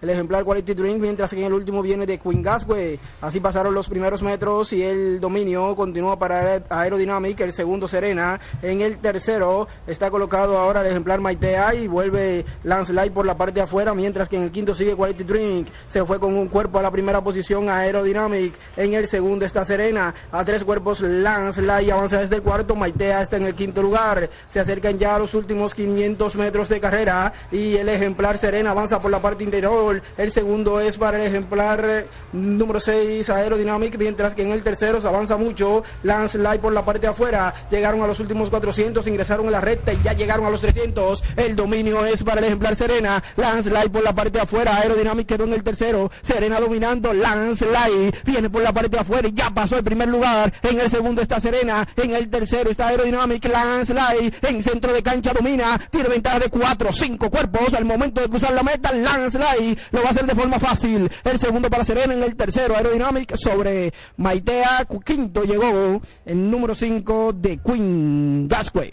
el ejemplar Quality Drink, mientras que en el último viene de Queen Gasway. Así pasaron los primeros metros y el dominio continúa para Aerodynamic, el segundo Serena. En el tercero está colocado ahora el ejemplar Maitea y vuelve Lance Light por la parte de afuera, mientras que en el quinto sigue Quality Drink. Se fue con un cuerpo a la primera posición Aerodynamic. En el segundo está Serena. A tres cuerpos Lance Light avanza desde el cuarto. Maitea está en el quinto lugar. Se acercan ya a los últimos 500 metros de carrera y el ejemplar Serena avanza por la parte interior el segundo es para el ejemplar número 6 Aerodynamic, mientras que en el tercero se avanza mucho Lance Light por la parte de afuera. Llegaron a los últimos 400, ingresaron en la recta y ya llegaron a los 300. El dominio es para el ejemplar Serena. Lance Light por la parte de afuera. Aerodynamic quedó en el tercero. Serena dominando. Lance Light viene por la parte de afuera y ya pasó el primer lugar. En el segundo está Serena. En el tercero está Aerodynamic. Lance Light en centro de cancha domina. Tiene ventaja de 4, 5 cuerpos. Al momento de cruzar la meta, Lance ahí, lo va a hacer de forma fácil. El segundo para Serena en el tercero, Aerodynamic sobre Maitea. Quinto llegó el número 5 de Queen Gasway.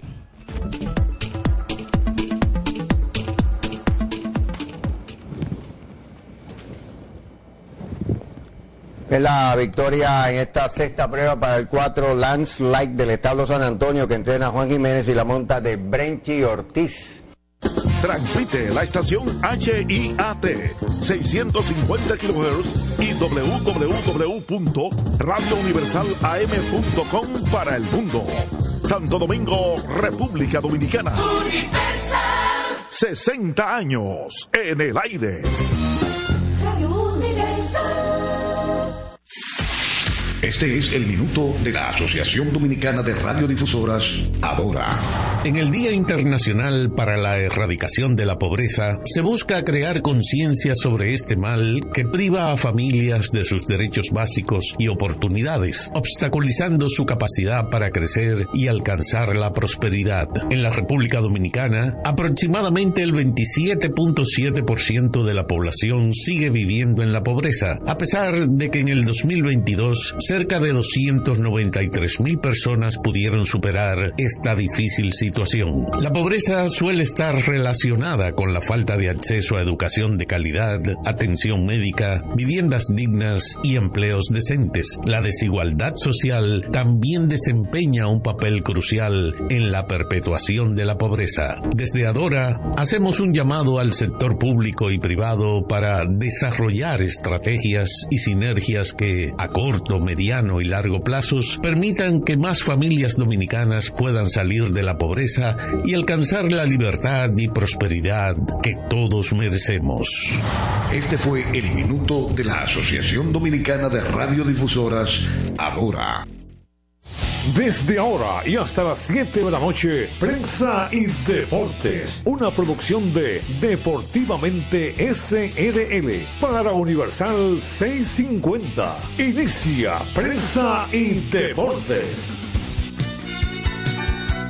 Es la victoria en esta sexta prueba para el 4 Lance Light del Estado San Antonio que entrena Juan Jiménez y la monta de Brenchi Ortiz. Transmite la estación HIAT 650 kHz y www.radiouniversalam.com para el mundo. Santo Domingo, República Dominicana. Universal. 60 años en el aire. Este es el minuto de la Asociación Dominicana de Radiodifusoras, Adora. En el Día Internacional para la Erradicación de la Pobreza, se busca crear conciencia sobre este mal que priva a familias de sus derechos básicos y oportunidades, obstaculizando su capacidad para crecer y alcanzar la prosperidad. En la República Dominicana, aproximadamente el 27.7% de la población sigue viviendo en la pobreza, a pesar de que en el 2022 se cerca de 293 mil personas pudieron superar esta difícil situación. La pobreza suele estar relacionada con la falta de acceso a educación de calidad, atención médica, viviendas dignas y empleos decentes. La desigualdad social también desempeña un papel crucial en la perpetuación de la pobreza. Desde Adora hacemos un llamado al sector público y privado para desarrollar estrategias y sinergias que a corto, mediano y largo plazos permitan que más familias dominicanas puedan salir de la pobreza y alcanzar la libertad y prosperidad que todos merecemos. Este fue el minuto de la Asociación Dominicana de Radiodifusoras, ahora. Desde ahora y hasta las 7 de la noche, Prensa y Deportes, una producción de Deportivamente SRL para Universal 650. Inicia Prensa y Deportes.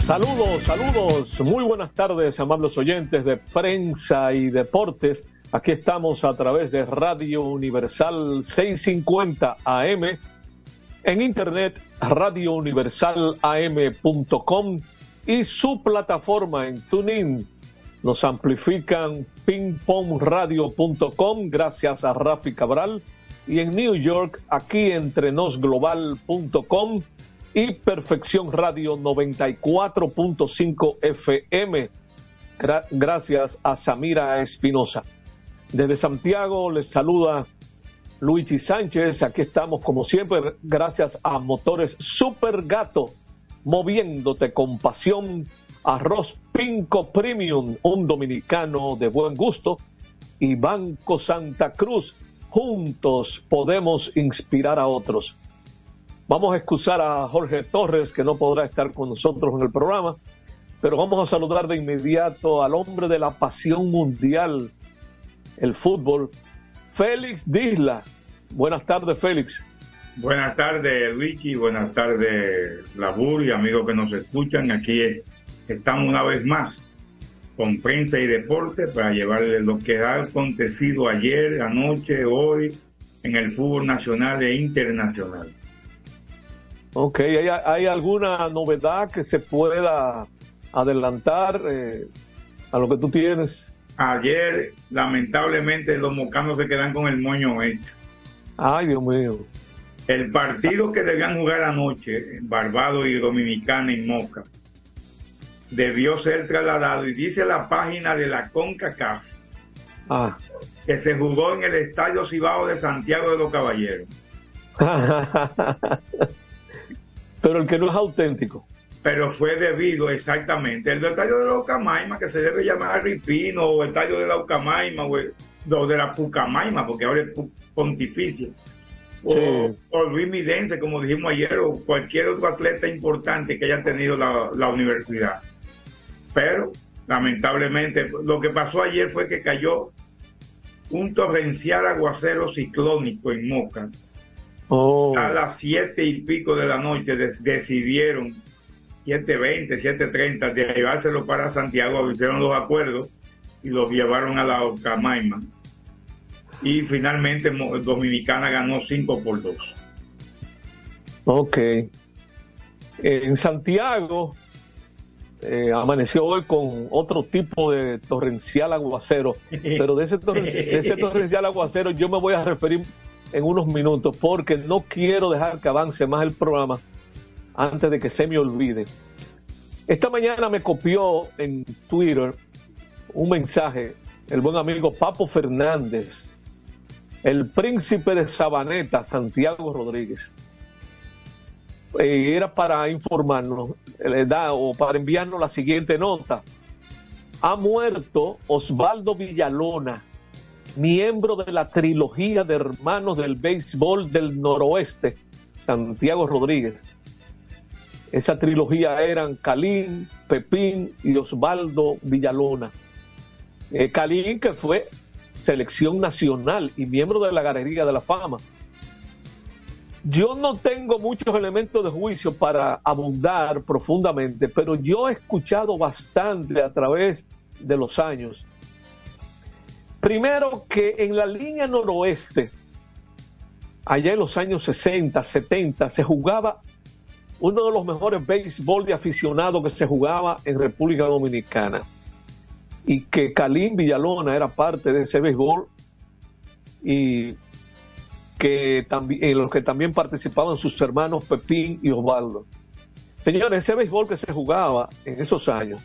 Saludos, saludos, muy buenas tardes, amables oyentes de Prensa y Deportes. Aquí estamos a través de Radio Universal 650 AM en internet radiouniversalam.com y su plataforma en TuneIn. Nos amplifican pingpongradio.com gracias a Rafi Cabral y en New York aquí entrenosglobal.com y Perfección Radio 94.5 FM gracias a Samira Espinosa. Desde Santiago les saluda Luigi Sánchez. Aquí estamos como siempre gracias a Motores Super Gato, moviéndote con pasión. Arroz Pinco Premium, un dominicano de buen gusto. Y Banco Santa Cruz, juntos podemos inspirar a otros. Vamos a excusar a Jorge Torres, que no podrá estar con nosotros en el programa, pero vamos a saludar de inmediato al hombre de la pasión mundial, el fútbol, Félix Disla. Buenas tardes, Félix. Buenas tardes, Luigi. Buenas tardes, Labur y amigos que nos escuchan. Aquí estamos una vez más con prensa y deporte para llevarles lo que ha acontecido ayer, anoche, hoy en el fútbol nacional e internacional. Ok, ¿hay, alguna novedad que se pueda adelantar eh, a lo que tú tienes? Ayer, lamentablemente, los mocanos se quedan con el moño hecho. Ay, Dios mío. El partido que debían jugar anoche, Barbado y Dominicana en Moca, debió ser trasladado. Y dice la página de la CONCACAF Ah. que se jugó en el Estadio Cibao de Santiago de los Caballeros. Pero el que no es auténtico. Pero fue debido exactamente. El Estadio de la Ucamaima, que se debe llamar Ripino, o Estadio de la Ucamaima, o, el- o de la Pucamaima, porque ahora es pontificio. O, Sí. o Luis Midense, como dijimos ayer, o cualquier otro atleta importante que haya tenido la, la universidad. Pero, lamentablemente, lo que pasó ayer fue que cayó un torrencial aguacero ciclónico en Moca. Oh. A las siete y pico de la noche decidieron 7.20, 7.30 de llevárselo para Santiago, hicieron los acuerdos y los llevaron a la Ocamaima. Y finalmente Dominicana ganó 5 por 2. Ok. En Santiago eh, amaneció hoy con otro tipo de torrencial aguacero, pero de ese, torren- de ese torrencial aguacero yo me voy a referir en unos minutos porque no quiero dejar que avance más el programa antes de que se me olvide. Esta mañana me copió en Twitter un mensaje el buen amigo Papo Fernández, el príncipe de Sabaneta, Santiago Rodríguez eh, era para informarnos o para enviarnos la siguiente nota. Ha muerto Osvaldo Villalona, miembro de la trilogía de hermanos del béisbol del noroeste, Santiago Rodríguez. Esa trilogía eran Calín, Pepín y Osvaldo Villalona. Eh, Calín, que fue selección nacional y miembro de la Galería de la Fama. Yo no tengo muchos elementos de juicio para abundar profundamente, pero yo he escuchado bastante a través de los años. Primero que en la línea noroeste, allá en los años 60, 70, se jugaba uno de los mejores béisbol de aficionado que se jugaba en República Dominicana. Y que Calín Villalona era parte de ese béisbol y que también, en los que también participaban sus hermanos Pepín y Osvaldo. Señores, ese béisbol que se jugaba en esos años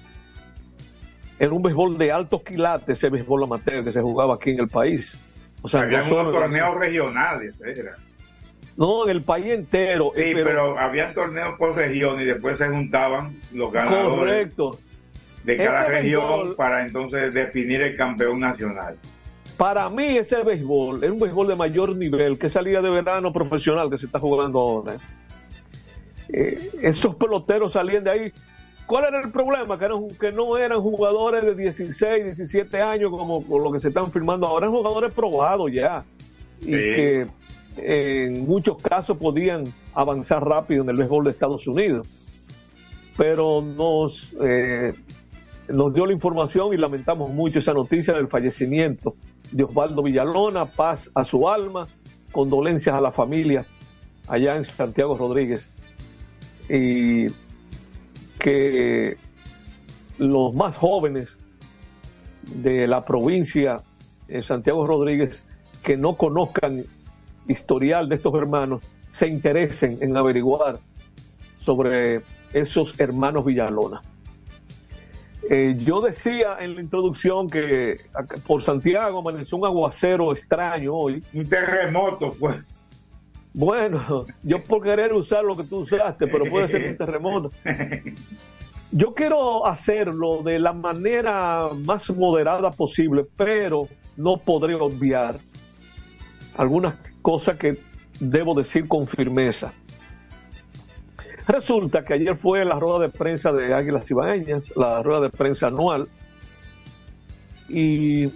era un béisbol de altos quilates, ese béisbol amateur que se jugaba aquí en el país. O sea, Había no unos torneos regionales, era. No, en el país entero. Sí, eh, pero, había torneos por región y después se juntaban los ganadores correcto. de cada Este región béisbol- para entonces definir el campeón nacional. Para mí ese béisbol es un béisbol de mayor nivel que esa liga de verano profesional que se está jugando ahora. Eh, esos peloteros salían de ahí. ¿Cuál era el problema? Que, eran- que no eran jugadores de 16, 17 años como, como lo que se están firmando ahora, eran jugadores probados ya. Y Sí. que en muchos casos podían avanzar rápido en el béisbol de Estados Unidos. Pero nos, eh, nos dio la información y lamentamos mucho esa noticia del fallecimiento de Osvaldo Villalona, paz a su alma, condolencias a la familia allá en Santiago Rodríguez. Y que los más jóvenes de la provincia de Santiago Rodríguez que no conozcan historial de estos hermanos se interesen en averiguar sobre esos hermanos Villalona. Eh, yo decía en la introducción que por Santiago amaneció un aguacero extraño hoy. Un terremoto, pues. Bueno, yo por querer usar lo que tú usaste, pero puede ser un terremoto. Yo quiero hacerlo de la manera más moderada posible, pero no podré obviar algunas cosas que debo decir con firmeza. Resulta que ayer fue la rueda de prensa de Águilas Ibaeñas, la rueda de prensa anual, y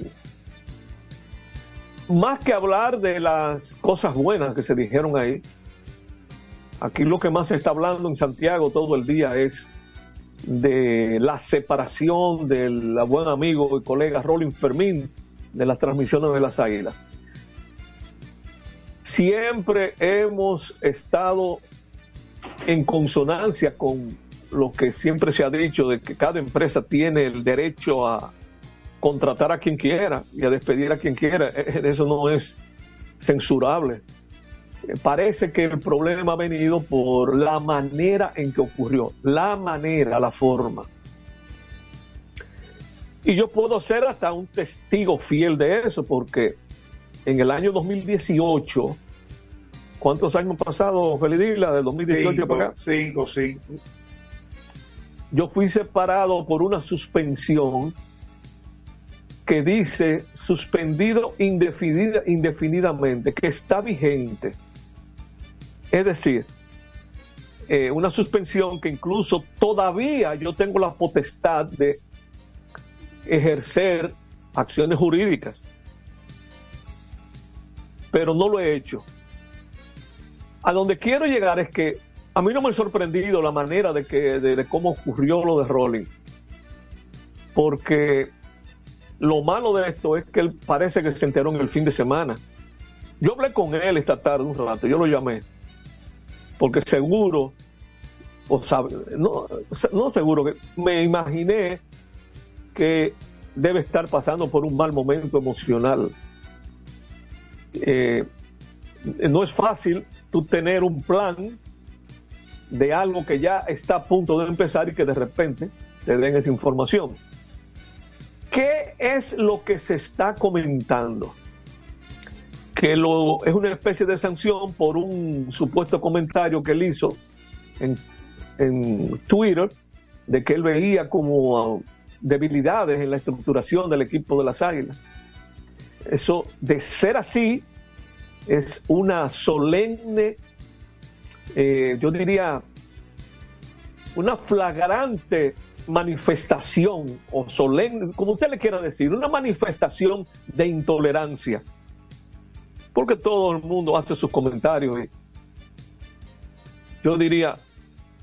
más que hablar de las cosas buenas que se dijeron ahí, aquí lo que más se está hablando en Santiago todo el día es de la separación del buen amigo y colega Rolling Fermín de las transmisiones de las Águilas. Siempre hemos estado en consonancia con lo que siempre se ha dicho de que cada empresa tiene el derecho a contratar a quien quiera y a despedir a quien quiera. E, e, eso no es censurable. Eh, parece que el problema ha venido por la manera en que ocurrió, la manera, la forma. Y yo puedo ser hasta un testigo fiel de eso, porque en el año 2018, ¿cuántos años han pasado, Felidila, del 2018 para acá? Cinco, cinco. Yo fui separado por una suspensión que dice suspendido indefinidamente, que está vigente. Es decir, eh, una suspensión que incluso todavía yo tengo la potestad de ejercer acciones jurídicas, pero no lo he hecho. A donde quiero llegar es que a mí no me ha sorprendido la manera de, que, de cómo ocurrió lo de Rolling, porque lo malo de esto es que él parece que se enteró en el fin de semana. Yo hablé con él esta tarde un rato, yo lo llamé porque seguro, o sabe, no, no seguro, que me imaginé que debe estar pasando por un mal momento emocional. Eh, no es fácil tú tener un plan de algo que ya está a punto de empezar y que de repente te den esa información. ¿Qué es lo que se está comentando? que lo, es una especie de sanción por un supuesto comentario que él hizo en, Twitter de que él veía como debilidades en la estructuración del equipo de las Águilas. Eso, de ser así, es una solemne, eh, yo diría, una flagrante manifestación, o solemne, como usted le quiera decir, una manifestación de intolerancia porque todo el mundo hace sus comentarios. Y yo diría,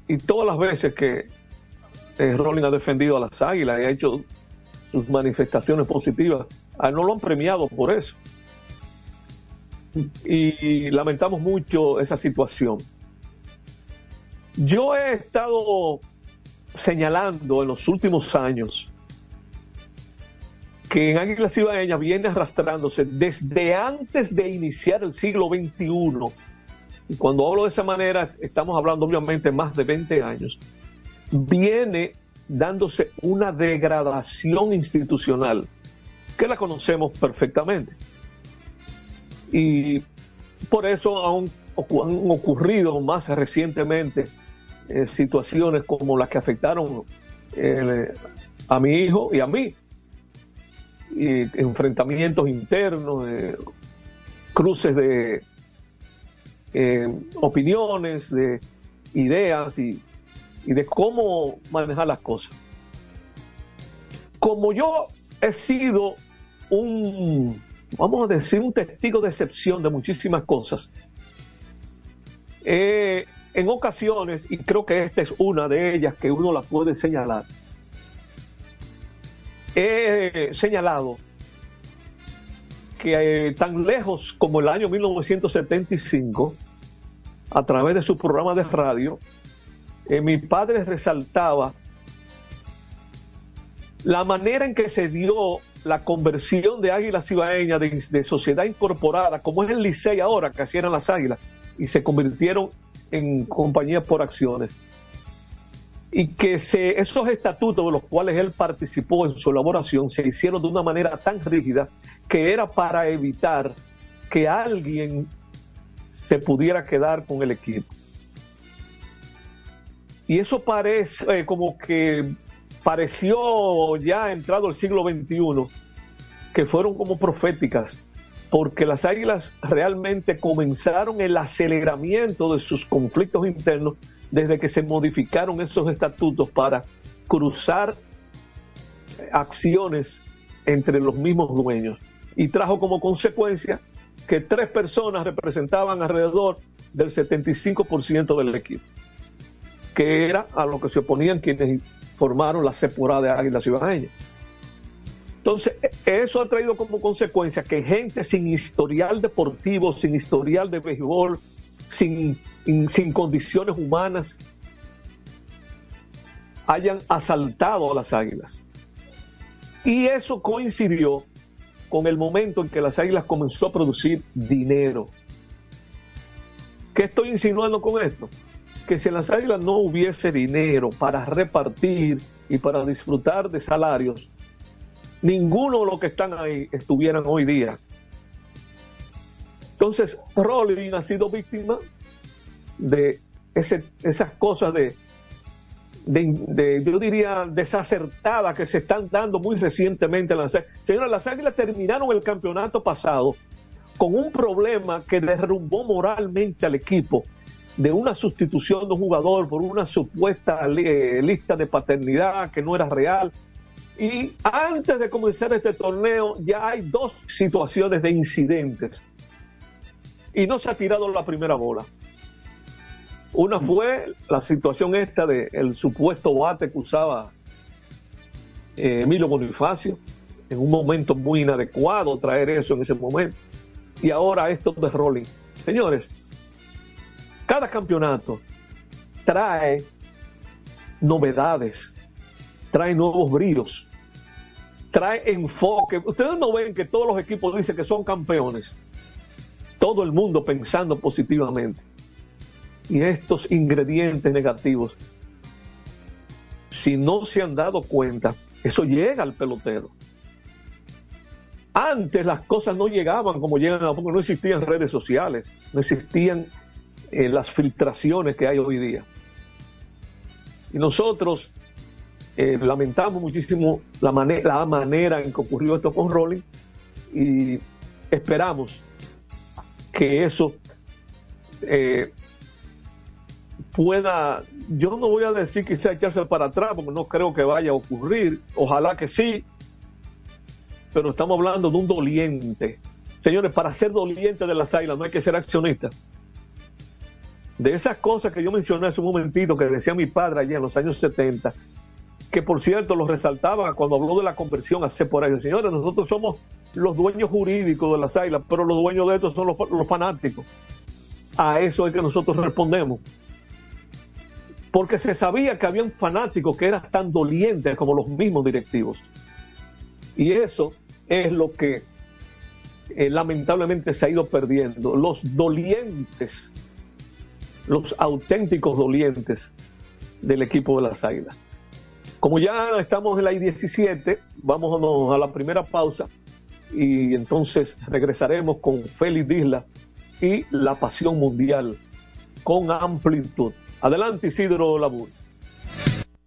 y todas las veces que eh, Rolling ha defendido a las águilas y ha hecho sus manifestaciones positivas, a no lo han premiado por eso. Y lamentamos mucho esa situación. Yo he estado señalando en los últimos años que en Águilas Ibaeñas viene arrastrándose desde antes de iniciar el siglo XXI. Y cuando hablo de esa manera, estamos hablando obviamente más de 20 años. Viene dándose una degradación institucional que la conocemos perfectamente. Y por eso han, ocurrido más recientemente eh, situaciones como las que afectaron eh, a mi hijo y a mí enfrentamientos internos, cruces de eh, opiniones, de ideas y, y de cómo manejar las cosas. Como yo he sido un, vamos a decir, un testigo de excepción de muchísimas cosas, en ocasiones, y creo que esta es una de ellas que uno la puede señalar, he señalado que eh, tan lejos como el año 1975, a través de su programa de radio, eh, mi padre resaltaba la manera en que se dio la conversión de Águilas Ibaeñas de, sociedad incorporada, como es el Licey ahora, que así eran las Águilas, y se convirtieron en compañías por acciones y que se, esos estatutos de los cuales él participó en su elaboración se hicieron de una manera tan rígida que era para evitar que alguien se pudiera quedar con el equipo. Y eso parece eh, como que pareció ya entrado el siglo XXI, que fueron como proféticas, porque las águilas realmente comenzaron el aceleramiento de sus conflictos internos desde que se modificaron esos estatutos para cruzar acciones entre los mismos dueños. Y trajo como consecuencia que tres personas representaban alrededor del 75% del equipo, que era a lo que se oponían quienes formaron la separada de Águilas Ibaeñas. Entonces, eso ha traído como consecuencia que gente sin historial deportivo, sin historial de béisbol, sin sin condiciones humanas hayan asaltado a las águilas. Y eso coincidió con el momento en que las Águilas comenzó a producir dinero. ¿Qué estoy insinuando con esto? Que si en las Águilas no hubiese dinero para repartir y para disfrutar de salarios, ninguno de los que están ahí estuvieran hoy día. Entonces, Rolling ha sido víctima de esas cosas de, de, yo diría, desacertadas que se están dando muy recientemente en las Señora, las Águilas terminaron el campeonato pasado con un problema que derrumbó moralmente al equipo de una sustitución de un jugador por una supuesta eh, lista de paternidad que no era real. Y antes de comenzar este torneo ya hay dos situaciones de incidentes. Y no se ha tirado la primera bola. Una fue la situación esta del supuesto bate que usaba eh, Emilio Bonifacio, en un momento muy inadecuado traer eso en ese momento. Y ahora esto de Rolling. Señores, cada campeonato trae novedades, trae nuevos brillos, trae enfoque. Ustedes no ven que todos los equipos dicen que son campeones. Todo el mundo pensando positivamente y estos ingredientes negativos, si no se han dado cuenta, eso llega al pelotero. Antes las cosas no llegaban como llegan ahora, porque no existían redes sociales, no existían eh, las filtraciones que hay hoy día. Y nosotros eh, lamentamos muchísimo la, la manera en que ocurrió esto con Rolling y esperamos que eso eh, pueda, yo no voy a decir que sea echarse para atrás, porque no creo que vaya a ocurrir, ojalá que sí, pero estamos hablando de un doliente. Señores, para ser doliente de las águilas no hay que ser accionista. De esas cosas que yo mencioné hace un momentito, que decía mi padre allá en los años 70, que por cierto lo resaltaba cuando habló de la conversión hace por ahí. Señores, nosotros somos los dueños jurídicos de las águilas, pero los dueños de estos son los, fanáticos. A eso es que nosotros respondemos porque se sabía que había un fanático que era tan doliente como los mismos directivos. Y eso es lo que eh, lamentablemente se ha ido perdiendo. Los dolientes, los auténticos dolientes del equipo de las Águilas. Como ya estamos en la I-17, vamos a la primera pausa y entonces regresaremos con Félix Disla y la pasión mundial con amplitud. Adelante, Isidro Labur.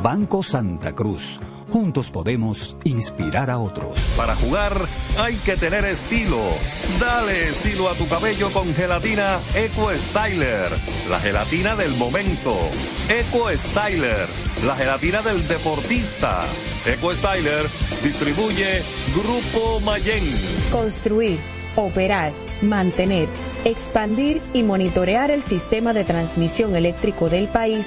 Banco Santa Cruz. Juntos podemos inspirar a otros. Para jugar hay que tener estilo. Dale estilo a tu cabello con gelatina Eco Styler. La gelatina del momento. Eco Styler. La gelatina del deportista. Eco Styler distribuye Grupo Mayen. Construir, operar, mantener, expandir y monitorear el sistema de transmisión eléctrico del país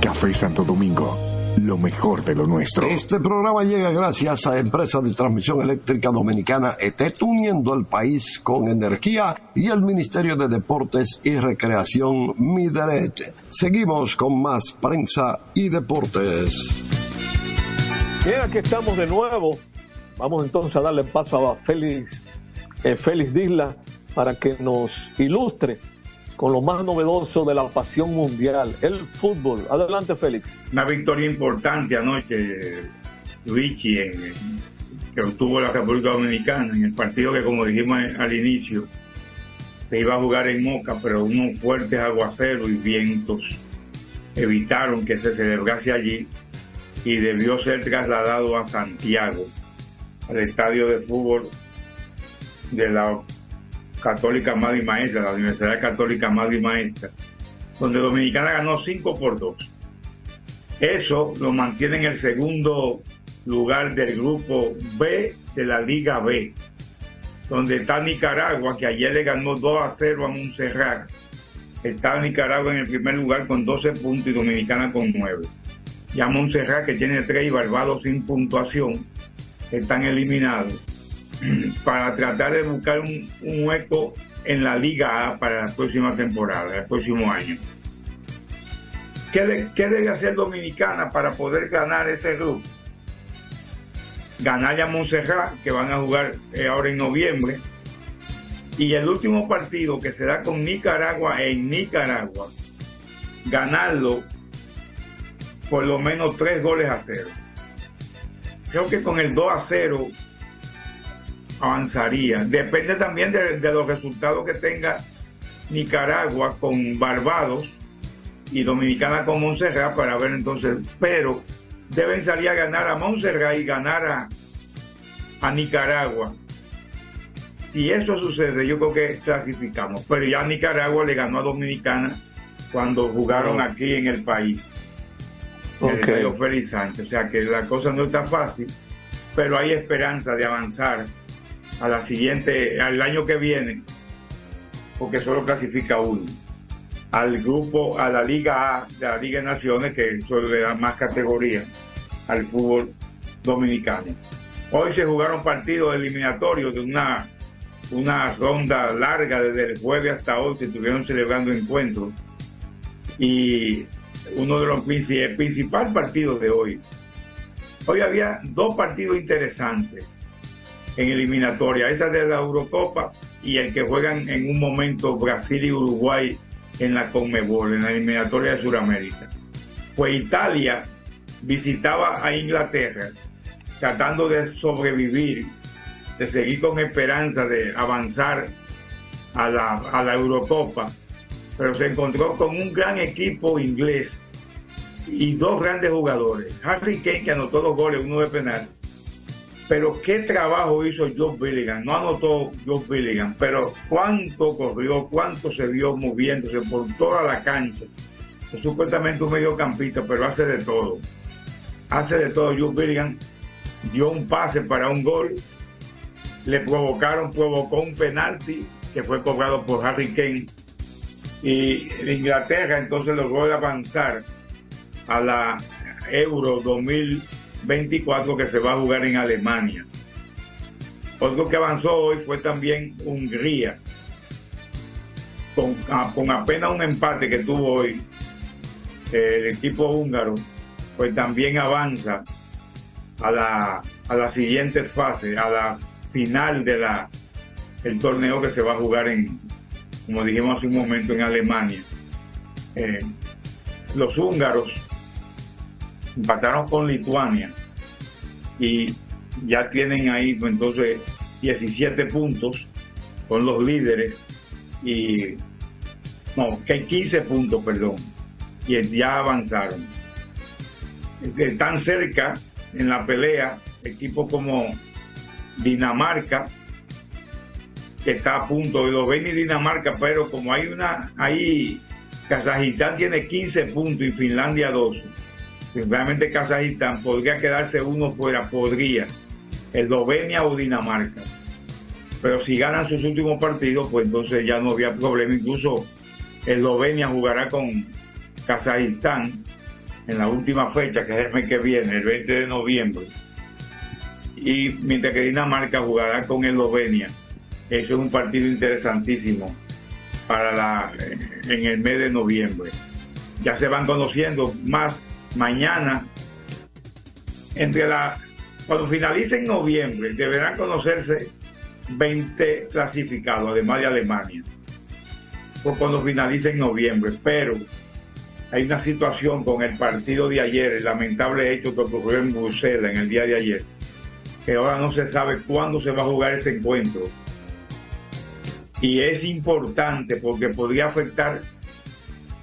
Café Santo Domingo, lo mejor de lo nuestro. Este programa llega gracias a Empresa de Transmisión Eléctrica Dominicana ETET, uniendo al país con energía y el Ministerio de Deportes y Recreación Mideret. Seguimos con más prensa y deportes. Bien, aquí estamos de nuevo. Vamos entonces a darle paso a Félix, eh, Félix Disla para que nos ilustre con lo más novedoso de la pasión mundial, el fútbol. Adelante, Félix. Una victoria importante anoche, Luigi, que obtuvo la República Dominicana en el partido que, como dijimos al inicio, se iba a jugar en Moca, pero unos fuertes aguaceros y vientos evitaron que se celebrase allí y debió ser trasladado a Santiago, al estadio de fútbol de la Católica Madre y Maestra, la Universidad Católica Madre y Maestra, donde Dominicana ganó 5 por 2. Eso lo mantiene en el segundo lugar del grupo B de la Liga B, donde está Nicaragua, que ayer le ganó 2 a 0 a Montserrat. Está Nicaragua en el primer lugar con 12 puntos y Dominicana con 9. Ya Montserrat, que tiene 3 y Barbados sin puntuación, están eliminados para tratar de buscar un, hueco en la Liga A para la próxima temporada, el próximo año. ¿Qué, de, ¿Qué, debe hacer Dominicana para poder ganar ese grupo? Ganar a Montserrat, que van a jugar eh, ahora en noviembre, y el último partido que será con Nicaragua en Nicaragua, ganarlo por lo menos tres goles a cero. Creo que con el 2 a 0 avanzaría. Depende también de, de, los resultados que tenga Nicaragua con Barbados y Dominicana con Montserrat para ver entonces, pero deben salir a ganar a Montserrat y ganar a, a Nicaragua. Si eso sucede, yo creo que clasificamos. Pero ya Nicaragua le ganó a Dominicana cuando jugaron aquí en el país. Okay. El Félix Sánchez. O sea que la cosa no está fácil, pero hay esperanza de avanzar a la siguiente, al año que viene, porque solo clasifica uno, al grupo, a la Liga A de la Liga de Naciones, que solo le da más categoría al fútbol dominicano. Hoy se jugaron partidos eliminatorios de una, una ronda larga desde el jueves hasta hoy, se estuvieron celebrando encuentros. Y uno de los el principal partido de hoy. Hoy había dos partidos interesantes en eliminatoria. Esa de la Eurocopa y el que juegan en un momento Brasil y Uruguay en la Conmebol, en la eliminatoria de Sudamérica. Pues Italia visitaba a Inglaterra tratando de sobrevivir, de seguir con esperanza de avanzar a la, a la Eurocopa, pero se encontró con un gran equipo inglés y dos grandes jugadores. Harry Kane, que anotó dos goles, uno de penal. Pero qué trabajo hizo Joe Billigan. No anotó Joe Billigan, pero cuánto corrió, cuánto se vio moviéndose por toda la cancha. Es supuestamente un mediocampista, pero hace de todo. Hace de todo. Joe Billigan dio un pase para un gol. Le provocaron, provocó un penalti que fue cobrado por Harry Kane. Y Inglaterra entonces logró avanzar a la Euro 2024 que se va a jugar en Alemania. Otro que avanzó hoy fue también Hungría, con, con apenas un empate que tuvo hoy el equipo húngaro, pues también avanza a la, a la siguiente fase, a la final de torneo que se va a jugar en, como dijimos hace un momento, en Alemania. Eh, los húngaros empataron con Lituania y ya tienen ahí pues, entonces 17 puntos con los líderes y no, que 15 puntos, perdón, y ya avanzaron. Están cerca en la pelea equipos como Dinamarca, que está a punto de ven y Dinamarca, pero como hay una, ahí Kazajistán tiene 15 puntos y Finlandia 12 realmente Kazajistán podría quedarse uno fuera, podría, Eslovenia o Dinamarca. Pero si ganan sus últimos partidos, pues entonces ya no había problema. Incluso Eslovenia jugará con Kazajistán en la última fecha, que es el mes que viene, el 20 de noviembre. Y mientras que Dinamarca jugará con Eslovenia. Eso es un partido interesantísimo para la, en el mes de noviembre. Ya se van conociendo más mañana, entre la, cuando finalice en noviembre, deberán conocerse 20 clasificados, además de Alemania, por cuando finalice en noviembre, pero hay una situación con el partido de ayer, el lamentable hecho que ocurrió en Bruselas en el día de ayer, que ahora no se sabe cuándo se va a jugar este encuentro. Y es importante porque podría afectar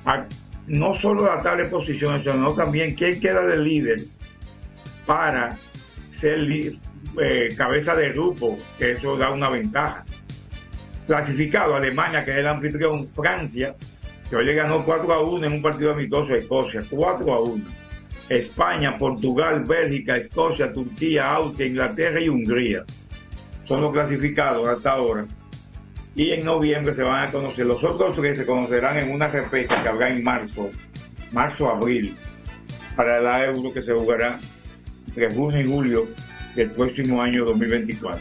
a no solo de posiciones, sino también quién queda de líder para ser eh, cabeza de grupo, que eso da una ventaja. Clasificado Alemania, que es el anfitrión, Francia, que hoy le ganó 4 a 1 en un partido amistoso a Escocia, 4 a 1. España, Portugal, Bélgica, Escocia, Turquía, Austria, Inglaterra y Hungría. Son los clasificados hasta ahora y en noviembre se van a conocer. Los otros tres se conocerán en una repesca que habrá en marzo, marzo-abril, para la Euro que se jugará entre junio y julio del próximo año 2024.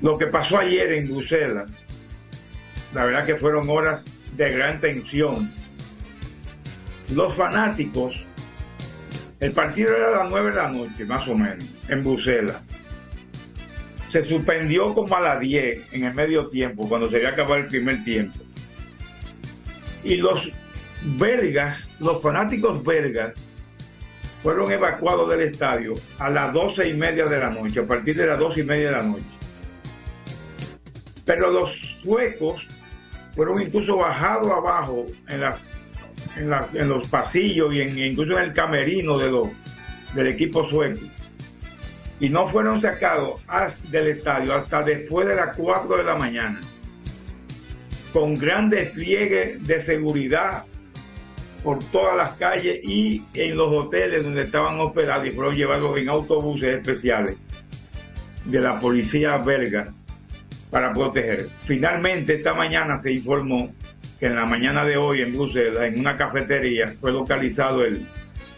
Lo que pasó ayer en Bruselas, la verdad que fueron horas de gran tensión. Los fanáticos, el partido era a las 9 de la noche, más o menos, en Bruselas se suspendió como a las 10 en el medio tiempo, cuando se había acabado el primer tiempo. Y los belgas, los fanáticos belgas, fueron evacuados del estadio a las 12 y media de la noche, a partir de las 12 y media de la noche. Pero los suecos fueron incluso bajados abajo en, en, los pasillos y en, incluso en el camerino del equipo sueco y no fueron sacados del estadio hasta después de las 4 de la mañana, con gran despliegue de seguridad por todas las calles y en los hoteles donde estaban hospedados y fueron llevados en autobuses especiales de la policía belga para proteger. Finalmente esta mañana se informó que en la mañana de hoy en Bruselas, en una cafetería, fue localizado el,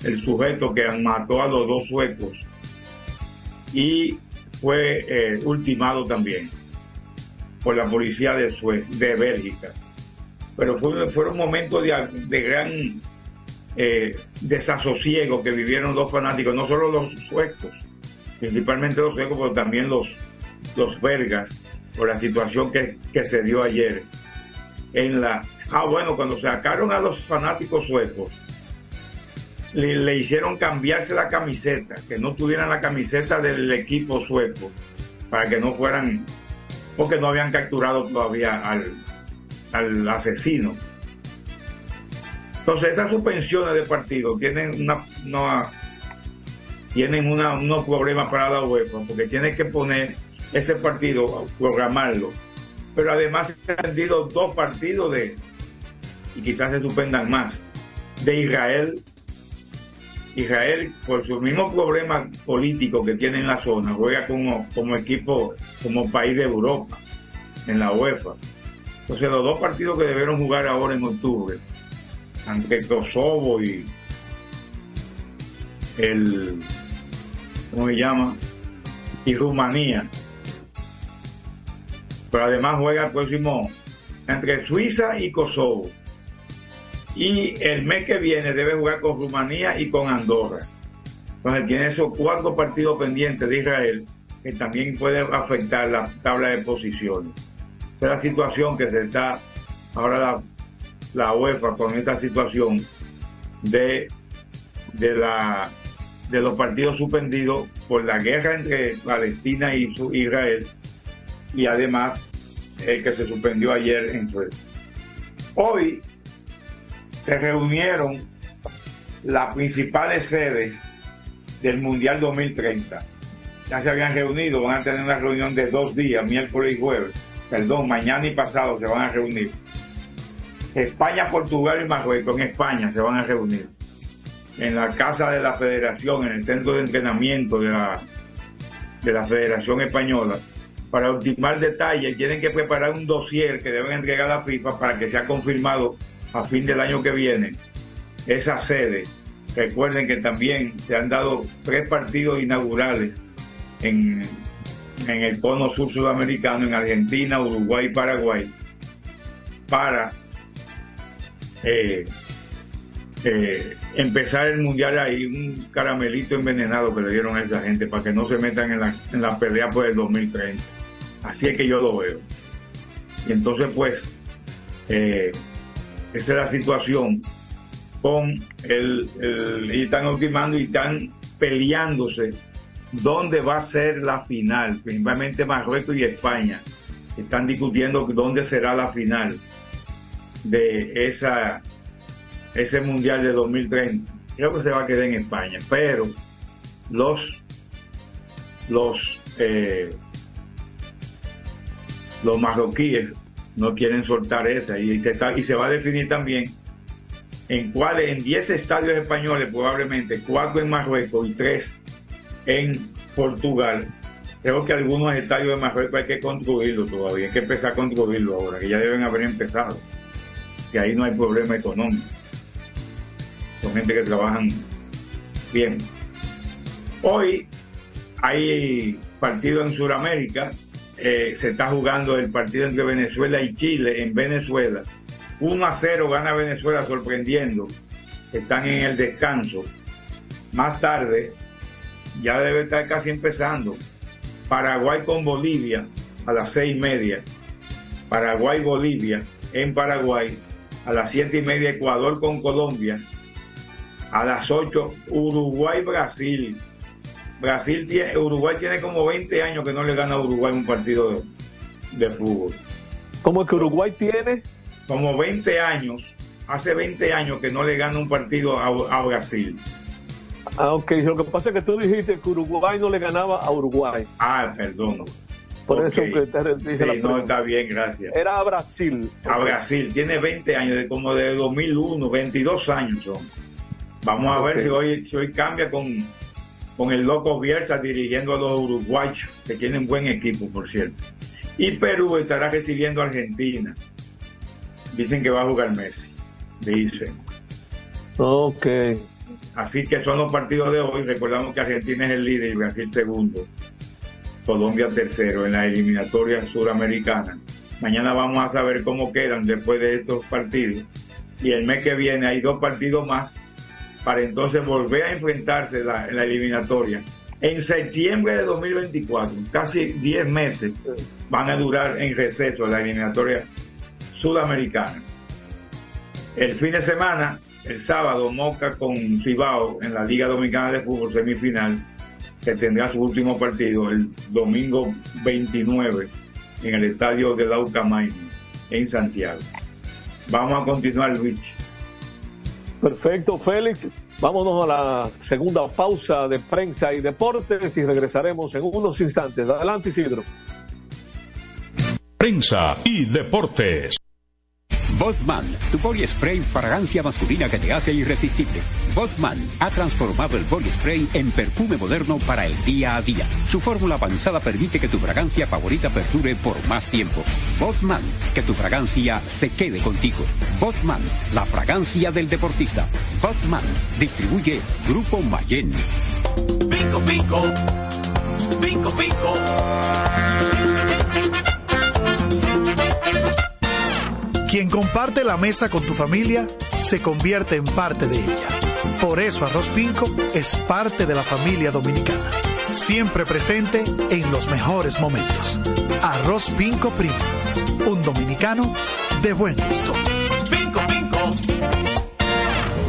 el sujeto que mató a los dos suecos y fue eh, ultimado también por la policía de, de Bélgica. Pero fue, fue un momento de, gran eh, desasosiego que vivieron los fanáticos, no solo los suecos, principalmente los suecos, pero también los, los belgas, por la situación que, que se dio ayer en la... Ah, bueno, cuando sacaron a los fanáticos suecos, le, hicieron cambiarse la camiseta, que no tuvieran la camiseta del equipo sueco, para que no fueran, porque no habían capturado todavía al, al asesino. Entonces, esas suspensiones de partido tienen una, una- tienen unos problemas para la UEFA, porque tiene que poner ese partido, programarlo. Pero además se han vendido dos partidos de, y quizás se suspendan más, de Israel. Israel, por sus mismos problemas políticos que tiene en la zona, juega como, como equipo, como país de Europa, en la UEFA. Entonces, los dos partidos que debieron jugar ahora en octubre, ante Kosovo y el, ¿cómo se llama? Y Rumanía. Pero además juega el próximo entre Suiza y Kosovo. Y el mes que viene debe jugar con Rumanía y con Andorra. Entonces tiene esos cuatro partidos pendientes de Israel que también puede afectar la tabla de posiciones. Esa es la situación que se está ahora la, la UEFA con esta situación de, de la de los partidos suspendidos por la guerra entre Palestina y su- Israel y además el que se suspendió ayer en Suecia. Hoy se reunieron las principales sedes del Mundial 2030. Ya se habían reunido, van a tener una reunión de dos días, miércoles y jueves. Perdón, mañana y pasado se van a reunir. España, Portugal y Marruecos en España se van a reunir. En la casa de la federación, en el centro de entrenamiento de la, de la Federación Española, para ultimar detalles. Tienen que preparar un dossier que deben entregar a la FIFA para que sea confirmado a fin del año que viene esa sede. Recuerden que también se han dado tres partidos inaugurales en, en el cono sur sudamericano, en Argentina, Uruguay y Paraguay, para eh, eh, empezar el mundial ahí, un caramelito envenenado que le dieron a esa gente para que no se metan en la, en la pelea por el 2030. Así es que yo lo veo. Y entonces, pues, eh, esa es la situación con el, y están ultimando y están peleándose dónde va a ser la final, principalmente Marruecos y España. Están discutiendo dónde será la final de esa ese mundial de 2030. Creo que se va a quedar en España, pero los los eh, los marroquíes no quieren soltar esa y se, está- y se va a definir también en cuáles, en 10 estadios españoles probablemente, 4 en Marruecos y 3 en Portugal. Creo que algunos estadios de Marruecos hay que construirlos todavía, hay que empezar a construirlos ahora, que ya deben haber empezado, que ahí no hay problema económico. Son gente que trabajan bien. Hoy hay partido en Sudamérica, eh, se está jugando el partido entre Venezuela y Chile en Venezuela. 1 a 0 gana Venezuela sorprendiendo. Están en el descanso. Más tarde, ya debe estar casi empezando. Paraguay con Bolivia a las seis y media. Paraguay-Bolivia en Paraguay. A las siete y media Ecuador con Colombia. A las 8 Uruguay-Brasil. Brasil tiene, Uruguay tiene como 20 años que no le gana a Uruguay un partido de, de fútbol. ¿Cómo es que Uruguay tiene? Como 20 años, hace 20 años que no le gana un partido a, a Brasil. Ah, ok. Lo que pasa es que tú dijiste que Uruguay no le ganaba a Uruguay. Ah, perdón. Por eso que te dice Sí, la no, está bien, gracias. Era a Brasil. A Brasil, tiene 20 años, de como de 2001, 22 años son. Vamos a ver si hoy, si hoy cambia con, con el loco Bielsa dirigiendo a los uruguayos, que tienen buen equipo, por cierto. Y Perú estará recibiendo a Argentina. Dicen que va a jugar Messi, dicen. Ok. Así que son los partidos de hoy. Recordamos que Argentina es el líder y Brasil segundo. Colombia tercero en la eliminatoria suramericana. Mañana vamos a saber cómo quedan después de estos partidos. Y el mes que viene hay dos partidos más para entonces volver a enfrentarse la- en la eliminatoria En septiembre de 2024, casi 10 meses van a durar en receso la eliminatoria sudamericana. El fin de semana, el sábado, Moca con Cibao en la Liga Dominicana de Fútbol semifinal, que tendrá su último partido el domingo 29 en el estadio de Laucamay, en Santiago. Vamos a continuar, Luis. Perfecto, Félix. Vámonos a la segunda pausa de prensa y deportes y regresaremos en unos instantes. Adelante, Isidro. Prensa y deportes. Botman, tu body spray fragancia masculina que te hace irresistible. Botman ha transformado el body spray en perfume moderno para el día a día. Su fórmula avanzada permite que tu fragancia favorita perdure por más tiempo. Botman, que tu fragancia se quede contigo. Botman, la fragancia del deportista. Botman, distribuye Grupo Mayen. Pico, pico. Pico, pico. Quien comparte la mesa con tu familia se convierte en parte de ella. Por eso Arroz Pinco es parte de la familia dominicana. Siempre presente en los mejores momentos. Arroz Pinco Primo. Un dominicano de buen gusto. Pinco, pinco.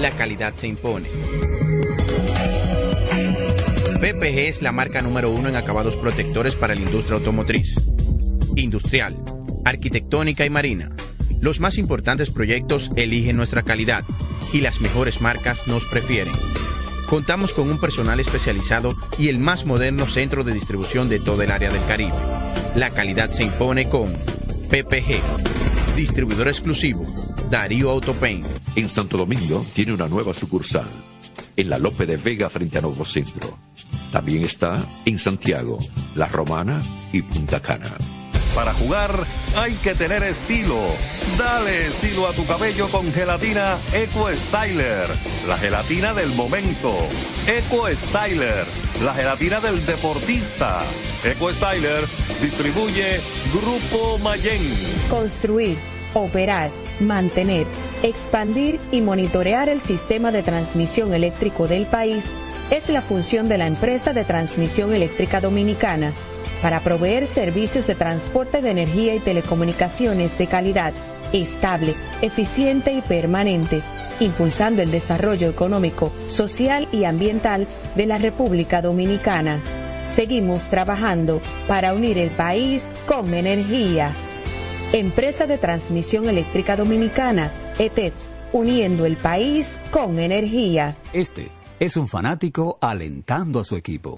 La calidad se impone. PPG es la marca número uno en acabados protectores para la industria automotriz, industrial, arquitectónica y marina. Los más importantes proyectos eligen nuestra calidad y las mejores marcas nos prefieren. Contamos con un personal especializado y el más moderno centro de distribución de todo el área del Caribe. La calidad se impone con PPG, distribuidor exclusivo, Darío Autopain. En Santo Domingo tiene una nueva sucursal, en la Lope de Vega frente a Nuevo Centro. También está en Santiago, La Romana y Punta Cana. Para jugar hay que tener estilo. Dale estilo a tu cabello con gelatina Eco Styler, la gelatina del momento. Eco Styler, la gelatina del deportista. Eco Styler distribuye Grupo Mayen. Construir, operar, mantener, expandir y monitorear el sistema de transmisión eléctrico del país es la función de la empresa de transmisión eléctrica dominicana para proveer servicios de transporte de energía y telecomunicaciones de calidad, estable, eficiente y permanente, impulsando el desarrollo económico, social y ambiental de la República Dominicana. Seguimos trabajando para unir el país con energía. Empresa de Transmisión Eléctrica Dominicana, ETED, uniendo el país con energía. Este es un fanático alentando a su equipo.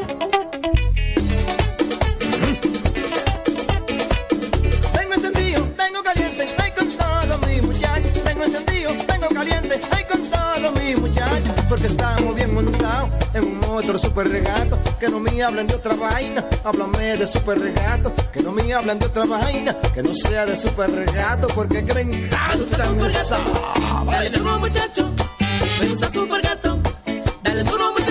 Porque estamos bien montados en un otro super regato. Que no me hablen de otra vaina, háblame de super regato. Que no me hablen de otra vaina, que no sea de super regato. Porque que me encanta Dale duro muchacho, me gusta super gato. Dale duro muchacho,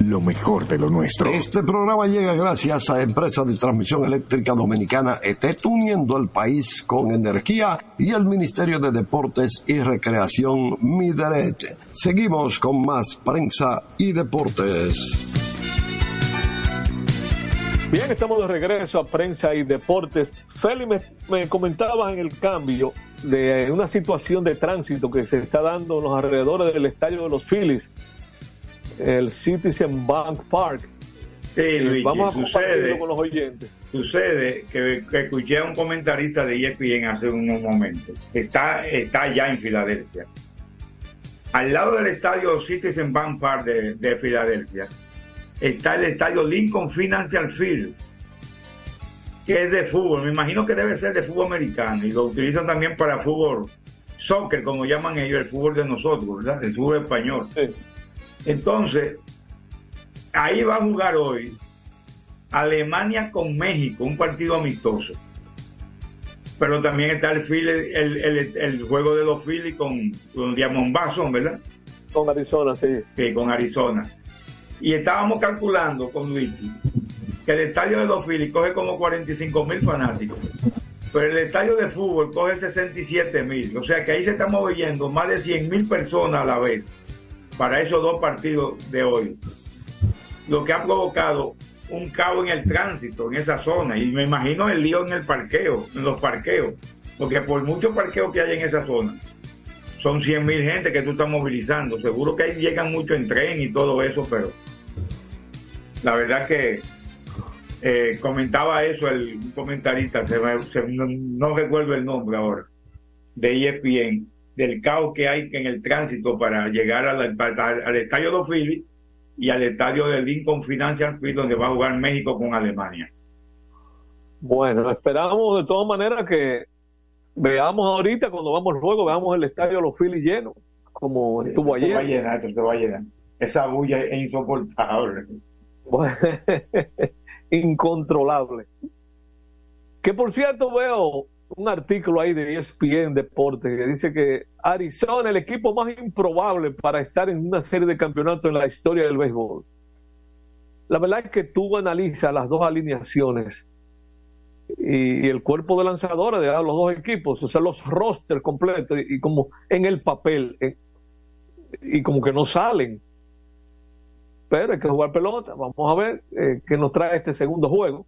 lo mejor de lo nuestro. Este programa llega gracias a Empresa de Transmisión Eléctrica Dominicana ETET, uniendo el país con energía y el Ministerio de Deportes y Recreación Mideret. Seguimos con más prensa y deportes. Bien, estamos de regreso a prensa y deportes. Feli, me, me comentabas en el cambio de una situación de tránsito que se está dando en los alrededores del estadio de los Phillies, el Citizen Bank Park. Sí, Luigi, Vamos a sucede, con los oyentes. sucede que, que escuché a un comentarista de ESPN hace unos momentos. Está, está ya en Filadelfia. Al lado del estadio Citizen Bank Park de, de Filadelfia está el estadio Lincoln Financial Field, que es de fútbol. Me imagino que debe ser de fútbol americano y lo utilizan también para fútbol soccer, como llaman ellos, el fútbol de nosotros, ¿verdad? El fútbol español. Entonces, ahí va a jugar hoy Alemania con México, un partido amistoso. Pero también está el, Philly- el, el- el juego de los Phillies con, con Diamond Basson, ¿verdad? Con Arizona, sí. Sí, con Arizona. Y estábamos calculando con Luigi que el estadio de los Phillies coge como 45 mil fanáticos. Pero el estadio de fútbol coge 67 mil. O sea que ahí se están moviendo más de 100 mil personas a la vez para esos dos partidos de hoy. Lo que ha provocado un caos en el tránsito en esa zona. Y me imagino el lío en el parqueo, en los parqueos. Porque por muchos parqueos que hay en esa zona, son 100 mil gente que tú estás movilizando. Seguro que ahí llegan mucho en tren y todo eso, pero la verdad que eh, comentaba eso el comentarista, se me- no, no recuerdo el nombre ahora, de ESPN, del caos que hay en el tránsito para llegar al, al- al estadio de Philly y al estadio de Lincoln Financial Field donde va a jugar México con Alemania. Bueno, esperamos de todas maneras que veamos ahorita, cuando vamos luego, veamos el estadio de los Phillies lleno, como estuvo Se va a ayer. llenar, se va a llenar. Esa bulla es insoportable. Bueno, incontrolable. Que por cierto veo un artículo ahí de ESPN Deporte que dice que Arizona, el equipo más improbable para estar en una serie de campeonatos en la historia del béisbol. La verdad es que tú analizas las dos alineaciones y, el cuerpo de lanzadores de los dos equipos, o sea, los rosters completos y, y como en el papel eh, y como que no salen pero hay que jugar pelota. Vamos a ver eh, qué nos trae este segundo juego.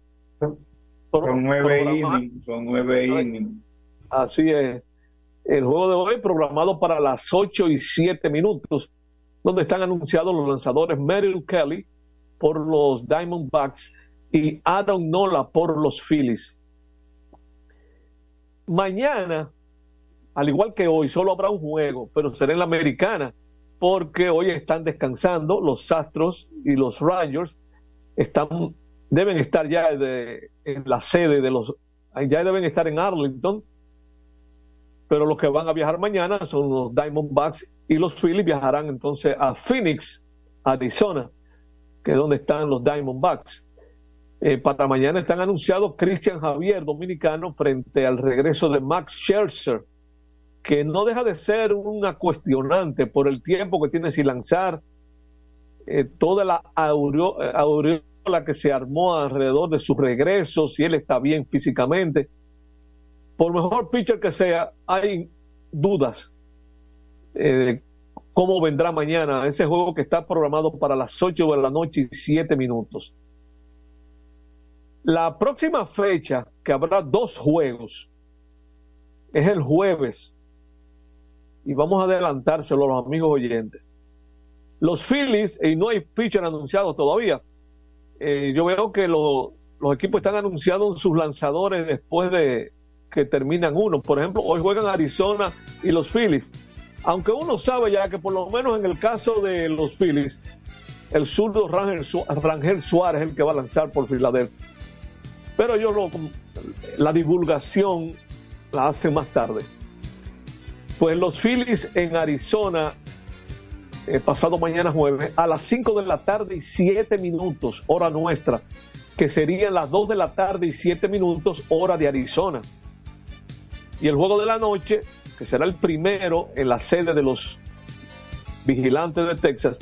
Son nueve innings, son nueve innings. Así es. El juego de hoy programado para las 8 y 7 minutos, donde están anunciados los lanzadores Merrill Kelly por los Diamondbacks y Adam Nola por los Phillies. Mañana, al igual que hoy, solo habrá un juego, pero será en la americana, porque hoy están descansando los Astros y los Rangers. Están, deben estar ya en la sede de los, ya deben estar en Arlington, pero los que van a viajar mañana son los Diamondbacks y los Phillies viajarán entonces a Phoenix, Arizona, que es donde están los Diamondbacks. Eh, para mañana están anunciados Christian Javier, dominicano, frente al regreso de Max Scherzer, que no deja de ser una cuestionante por el tiempo que tiene sin lanzar, eh, toda la aureo- aureola que se armó alrededor de su regreso, si él está bien físicamente. Por mejor pitcher que sea, hay dudas eh, cómo vendrá mañana ese juego que está programado para las 8 de la noche y 7 minutos. La próxima fecha, que habrá dos juegos, es el jueves. Y vamos a adelantárselo a los amigos oyentes. Los Phillies, y no hay pitcher anunciado todavía. Eh, yo veo que lo- los equipos están anunciando sus lanzadores después de que terminan uno. Por ejemplo, hoy juegan Arizona y los Phillies. Aunque uno sabe ya que por lo menos en el caso de los Phillies, el zurdo Rangel, Su- Rangel Suárez es el que va a lanzar por Filadelfia. Pero yo lo, la divulgación la hacen más tarde. Pues los Phillies en Arizona, eh, pasado mañana jueves, a las 5 de la tarde y 7 minutos, hora nuestra, que serían las 2 de la tarde y 7 minutos, hora de Arizona. Y el juego de la noche, que será el primero en la sede de los vigilantes de Texas,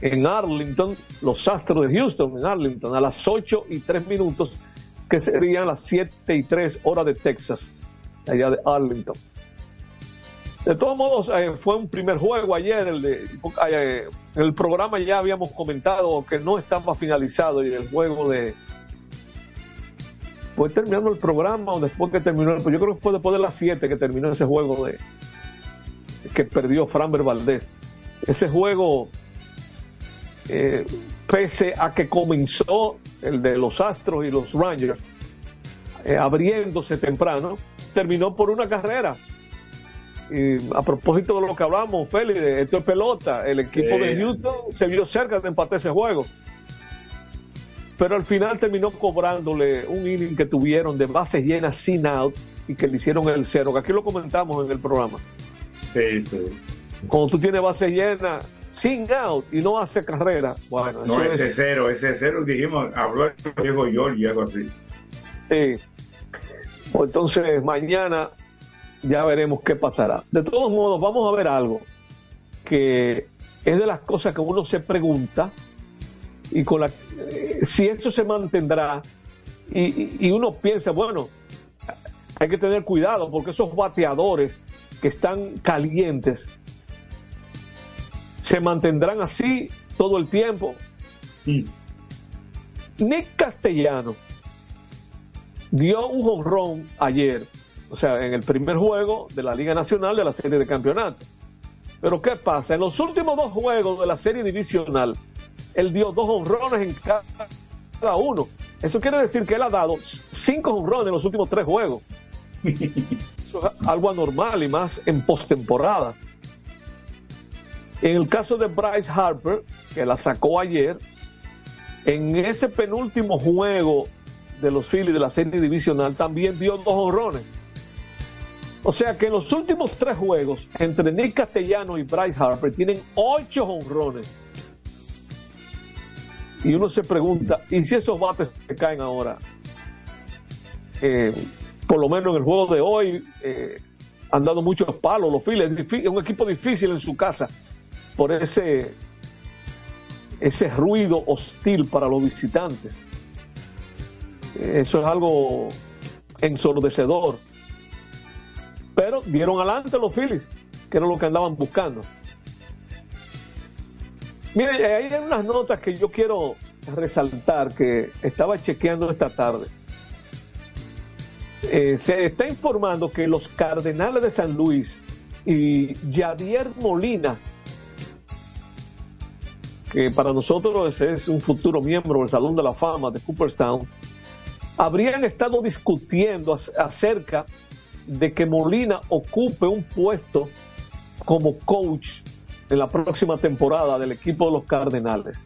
en Arlington, los Astros de Houston, en Arlington, a las 8 y 3 minutos, que serían las 7 y 3 horas de Texas, allá de Arlington. De todos modos, eh, fue un primer juego ayer. El de, eh, el programa ya habíamos comentado que no estaba finalizado y el juego de fue terminando el programa o después que terminó, pues yo creo que fue después de las 7 que terminó ese juego de que perdió Framber Valdés. Ese juego, eh, pese a que comenzó el de los Astros y los Rangers, abriéndose temprano, terminó por una carrera. Y a propósito de lo que hablamos, Félix, esto es pelota, el equipo Sí. de Houston se vio cerca de empatar ese juego. Pero al final terminó cobrándole un inning que tuvieron de bases llenas sin out y que le hicieron el cero, que aquí lo comentamos en el programa. Sí, sí. Cuando tú tienes bases llenas sin out y no hace carrera, bueno, No, ese es... cero, ese cero, dijimos, habló el viejo George, algo así. Sí. Pues entonces mañana ya veremos qué pasará. De todos modos, vamos a ver algo que es de las cosas que uno se pregunta y con la eh, si eso se mantendrá y, y- y uno piensa, bueno, hay que tener cuidado porque esos bateadores que están calientes se mantendrán así todo el tiempo. Nick Castellano dio un jonrón ayer, o sea, en el primer juego de la Liga Nacional de la serie de campeonato. Pero ¿qué pasa? En los últimos dos juegos de la serie divisional, él dio dos honrones en cada uno. Eso quiere decir que él ha dado cinco honrones en los últimos tres juegos. Eso es algo anormal y más en postemporada. En el caso de Bryce Harper, que la sacó ayer, en ese penúltimo juego de los Phillies de la serie divisional también dio dos honrones. O sea que en los últimos tres juegos entre Nick Castellano y Bryce Harper tienen ocho honrones. Y uno se pregunta, ¿y si esos bates se caen ahora? Eh, por lo menos en el juego de hoy eh, han dado muchos palos los Phillies. Es un equipo difícil en su casa por ese, ese ruido hostil para los visitantes. Eso es algo ensordecedor. Pero dieron adelante los Phillies, que era lo que andaban buscando. Mire, hay unas notas que yo quiero resaltar que estaba chequeando esta tarde. Eh, se está informando que los Cardenales de San Luis y Yadier Molina, que para nosotros es un futuro miembro del Salón de la Fama de Cooperstown, habrían estado discutiendo ac- acerca de que Molina ocupe un puesto como coach en la próxima temporada del equipo de los Cardenales.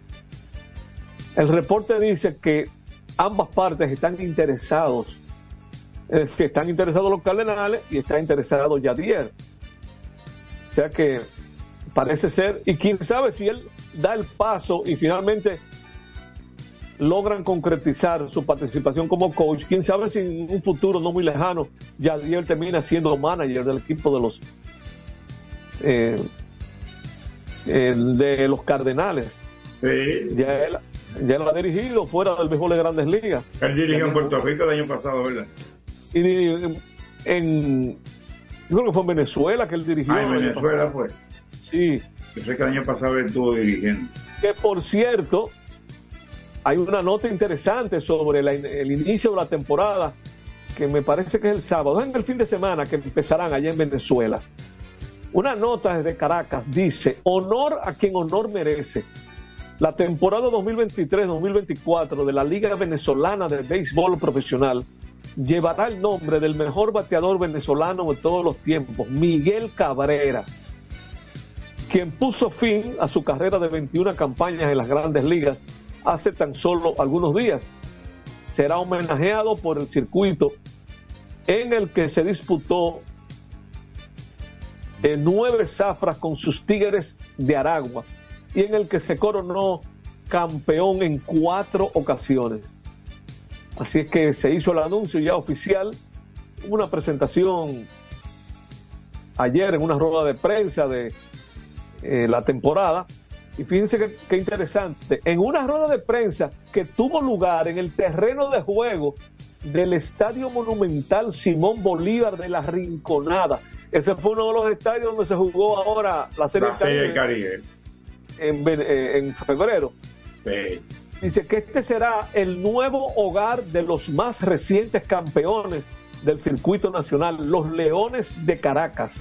El reporte dice que ambas partes están interesados, es están interesados los Cardenales y está interesado Yadier. O sea que parece ser, y quién sabe si él da el paso y finalmente logran concretizar su participación como coach, quién sabe si en un futuro no muy lejano Yadier termina siendo manager del equipo de los eh, eh, de los Cardenales. Ya él, ya él ha dirigido fuera del béisbol de Grandes Ligas. Él dirigió en Puerto Rico el año pasado, ¿verdad? Y en, yo creo que fue en Venezuela que él dirigió. Ah, en Venezuela fue. Sí. Yo sé que el año pasado él estuvo dirigiendo. Que por cierto, hay una nota interesante sobre el inicio de la temporada, que me parece que es el sábado, en el fin de semana que empezarán allá en Venezuela. Una nota desde Caracas dice, honor a quien honor merece. La temporada 2023-2024 de la Liga Venezolana de Béisbol Profesional llevará el nombre del mejor bateador venezolano de todos los tiempos, Miguel Cabrera quien puso fin a su carrera de 21 campañas en las grandes ligas hace tan solo algunos días. Será homenajeado por el circuito en el que se disputó eh, nueve zafras con sus Tigres de Aragua y en el que se coronó campeón en cuatro ocasiones. Así es que se hizo el anuncio ya oficial, una presentación ayer en una rueda de prensa de eh, la temporada. Y fíjense que, que interesante, en una rueda de prensa que tuvo lugar en el terreno de juego del Estadio Monumental Simón Bolívar de la Rinconada. Ese fue uno de los estadios donde se jugó ahora la Serie La Serie del Caribe en, eh, en febrero. dice que este será el nuevo hogar de los más recientes campeones del circuito nacional, los Leones de Caracas.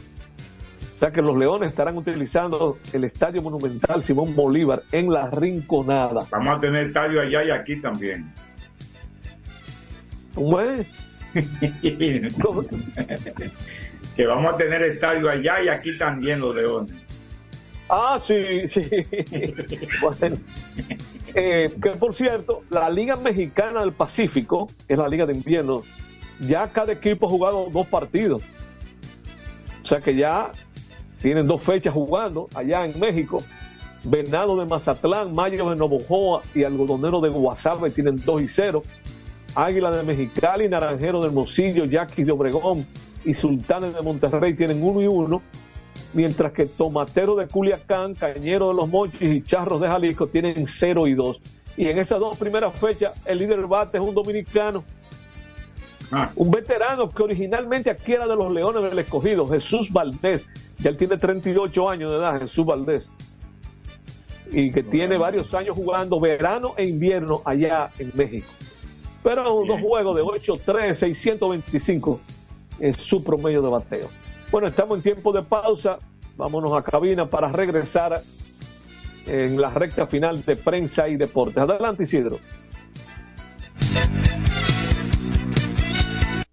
O sea que los Leones estarán utilizando el Estadio Monumental Simón Bolívar en la Rinconada. Vamos a tener estadio allá y aquí también. ¿Cómo es? que vamos a tener estadio allá y aquí también los Leones. Ah, sí, sí. bueno, eh, que por cierto, la Liga Mexicana del Pacífico, que es la Liga de Invierno, ya cada equipo ha jugado dos partidos. O sea que ya tienen dos fechas jugando allá en México. Venado de Mazatlán, Mayo de Novojoa y Algodonero de Guasave tienen 2 y 0. Águila de Mexicali, Naranjero de Hermosillo, Yaquis de Obregón y Sultanes de Monterrey tienen 1 y 1. Mientras que Tomatero de Culiacán, Cañero de los Mochis y Charros de Jalisco tienen 0 y 2. Y en esas dos primeras fechas, el líder bate es un dominicano, un veterano que originalmente aquí era de los Leones del Escogido, Jesús Valdés. Ya él tiene 38 años de edad, Jesús Valdés. Y que tiene varios años jugando verano e invierno allá en México. Pero dos juegos de 8-3, 625 es su promedio de bateo. Bueno, estamos en tiempo de pausa. Vámonos a cabina para regresar en la recta final de prensa y deportes. Adelante, Isidro.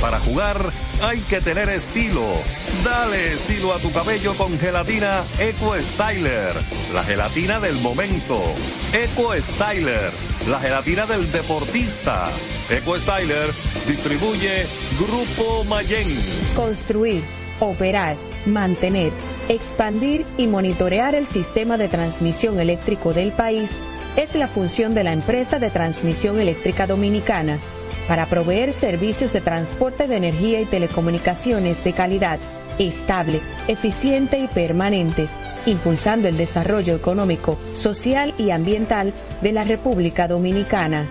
Para jugar hay que tener estilo. Dale estilo a tu cabello con gelatina Eco Styler, la gelatina del momento. Eco Styler, la gelatina del deportista. Eco Styler distribuye Grupo Mayen. Construir, operar, mantener, expandir y monitorear el sistema de transmisión eléctrico del país es la función de la empresa de transmisión eléctrica dominicana para proveer servicios de transporte de energía y telecomunicaciones de calidad, estable, eficiente y permanente, impulsando el desarrollo económico, social y ambiental de la República Dominicana.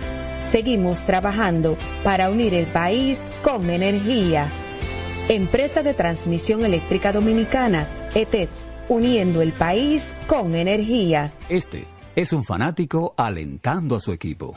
Seguimos trabajando para unir el país con energía. Empresa de Transmisión Eléctrica Dominicana, ETED, uniendo el país con energía. Este es un fanático alentando a su equipo.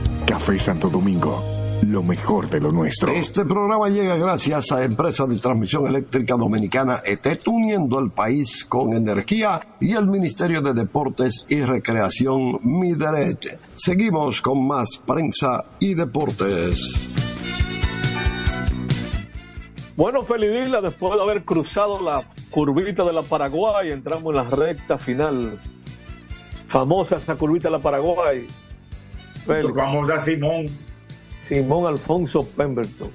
Café Santo Domingo, lo mejor de lo nuestro. Este programa llega gracias a Empresa de Transmisión Eléctrica Dominicana ET, uniendo al país con energía y el Ministerio de Deportes y Recreación Mideret. Seguimos con más prensa y deportes. Bueno, Felidila, después de haber cruzado la curvita de la Paraguay, entramos en la recta final. Famosa esa curvita de la Paraguay. Félix. Famosa Simón. Simón Alfonso Pemberton.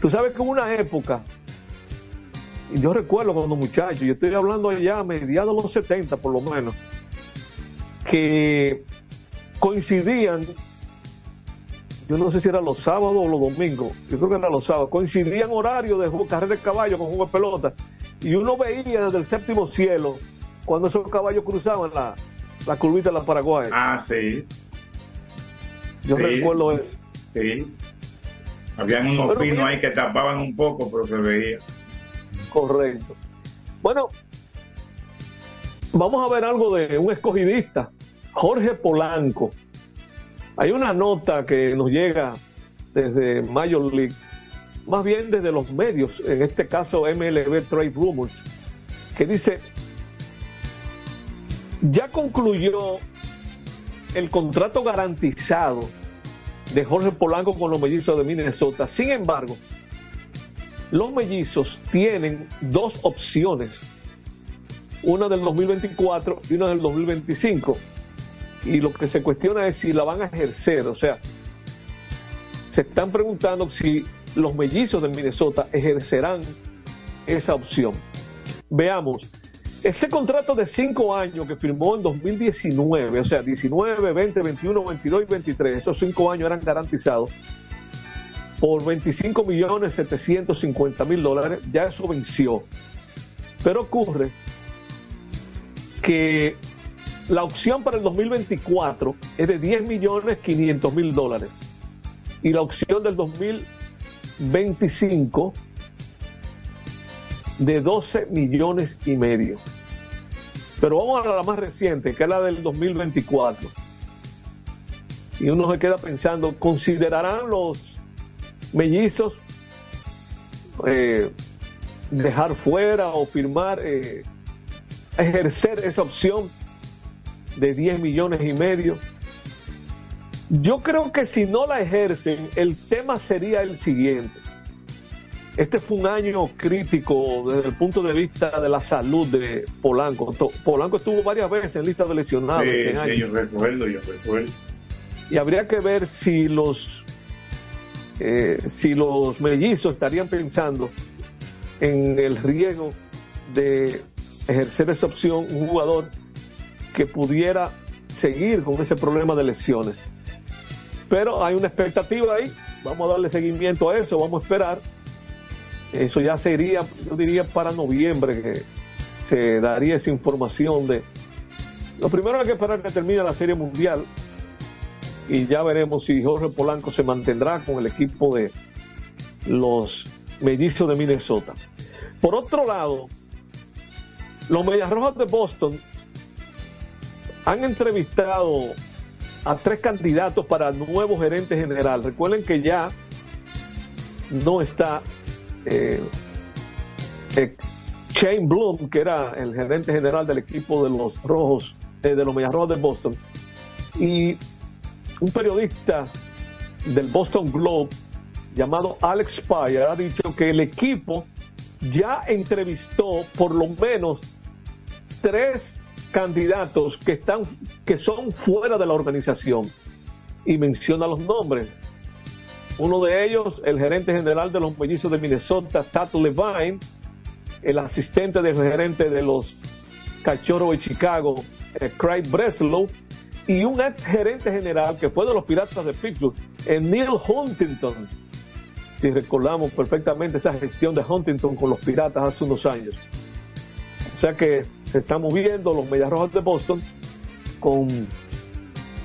Tú sabes que hubo una época, y yo recuerdo cuando muchacho, yo estoy hablando ya a mediados de los 70 por lo menos, que coincidían, yo no sé si eran los sábados o los domingos, yo creo que eran los sábados, coincidían horarios de carrera de caballo con juego de pelota, y uno veía desde el séptimo cielo cuando esos caballos cruzaban la, la curvita de la Paraguay. Ah, sí. Yo sí. recuerdo eso. Sí. Habían unos Pero pinos mira- ahí que tapaban un poco, pero se veía. Correcto. Bueno, vamos a ver algo de un escogidista, Jorge Polanco. Hay una nota que nos llega desde Major League, más bien desde los medios, en este caso MLB Trade Rumors, que dice, ya concluyó el contrato garantizado de Jorge Polanco con los mellizos de Minnesota. Sin embargo, los mellizos tienen dos opciones, una del 2024 y una del 2025. Y lo que se cuestiona es si la van a ejercer, o sea, se están preguntando si los mellizos de Minnesota ejercerán esa opción. Veamos, ese contrato de cinco años que firmó en 2019, o sea, 19, 20, 21, 22 y 23, esos cinco años eran garantizados por 25 millones 750 mil dólares, ya eso venció. Pero ocurre que la opción para el 2024 es de 10 millones 500 mil dólares y la opción del 2025 de 12 millones y medio. Pero vamos a la más reciente, que es la del 2024. Y uno se queda pensando, ¿considerarán los mellizos eh, dejar fuera o firmar, eh, ejercer esa opción de 10 millones y medio? Yo creo que si no la ejercen, el tema sería el siguiente. Este fue un año crítico desde el punto de vista de la salud de Polanco. Polanco estuvo varias veces en lista de lesionados. Sí, este sí, año. yo recuerdo, yo recuerdo. y habría que ver si los eh, si los mellizos estarían pensando en el riesgo de ejercer esa opción un jugador que pudiera seguir con ese problema de lesiones. Pero hay una expectativa ahí, vamos a darle seguimiento a eso, vamos a esperar. Eso ya sería, yo diría, para noviembre que se daría esa información de... Lo primero hay que esperar que termine la Serie Mundial y ya veremos si Jorge Polanco se mantendrá con el equipo de los mellizos de Minnesota. Por otro lado, los Medias Rojas de Boston han entrevistado a tres candidatos para nuevo gerente general. Recuerden que ya no está eh, eh, Shane Bloom, que era el gerente general del equipo de los Rojos, eh, de los Medias Rojas de Boston, y un periodista del Boston Globe llamado Alex Spire ha dicho que el equipo ya entrevistó por lo menos tres candidatos que están que son fuera de la organización y menciona los nombres. Uno de ellos, el gerente general de los mellizos de Minnesota, Tato Levine, el asistente del gerente de los cachorros de Chicago, eh, Craig Breslow, y un ex gerente general que fue de los Piratas de Pittsburgh, en Neil Huntington. Si recordamos perfectamente esa gestión de Huntington con los Piratas hace unos años. O sea que se están moviendo los Medias Rojas de Boston con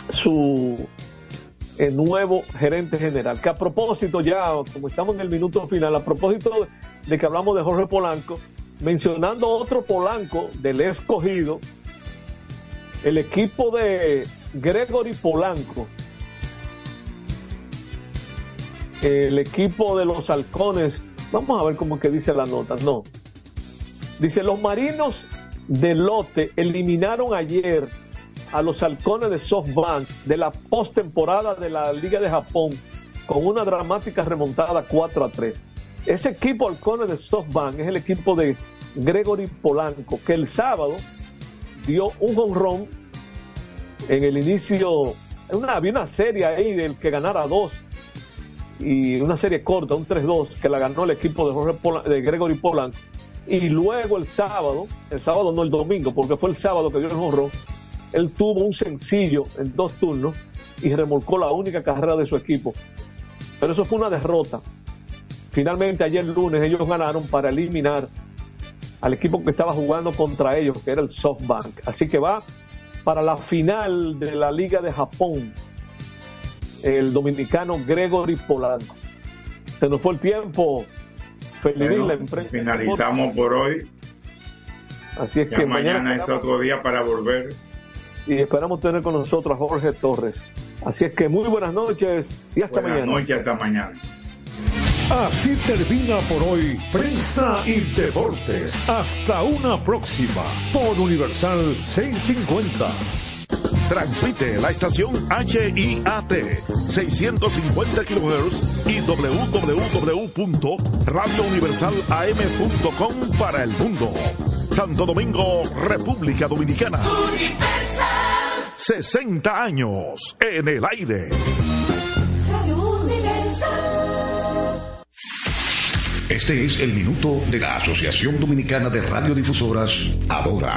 su eh, nuevo gerente general. Que a propósito, ya como estamos en el minuto final, a propósito de que hablamos de Jorge Polanco, mencionando otro Polanco del escogido, el equipo de Gregory Polanco, el equipo de los halcones, vamos a ver cómo que dice la nota, no. Dice, los marinos de lote eliminaron ayer a los halcones de SoftBank de la postemporada de la Liga de Japón con una dramática remontada 4 a 3. Ese equipo halcones de SoftBank es el equipo de Gregory Polanco, que el sábado dio un honrón en el inicio, había una serie ahí del que ganara dos y una serie corta, un 3-2, que la ganó el equipo de, de Gregory Polanco. Y luego el sábado, el sábado no el domingo, porque fue el sábado que dio el honrón, él tuvo un sencillo en dos turnos y remolcó la única carrera de su equipo. Pero eso fue una derrota. Finalmente ayer lunes ellos ganaron para eliminar al equipo que estaba jugando contra ellos, que era el SoftBank. Así que va para la final de la Liga de Japón el dominicano Gregory Polanco. Se nos fue el tiempo. Feliz la empresa. Finalizamos por hoy. Así es que mañana, es otro día para volver. Y esperamos tener con nosotros a Jorge Torres. Así es que muy buenas noches y hasta mañana. Buenas noches, hasta mañana. Así termina por hoy Prensa y Deportes. Hasta una próxima por Universal 650. Transmite la estación HIAT 650 kHz y www.radiouniversalam.com para el mundo. Santo Domingo, República Dominicana. Universal. 60 años en el aire. Este es el minuto de la Asociación Dominicana de Radiodifusoras, Adora.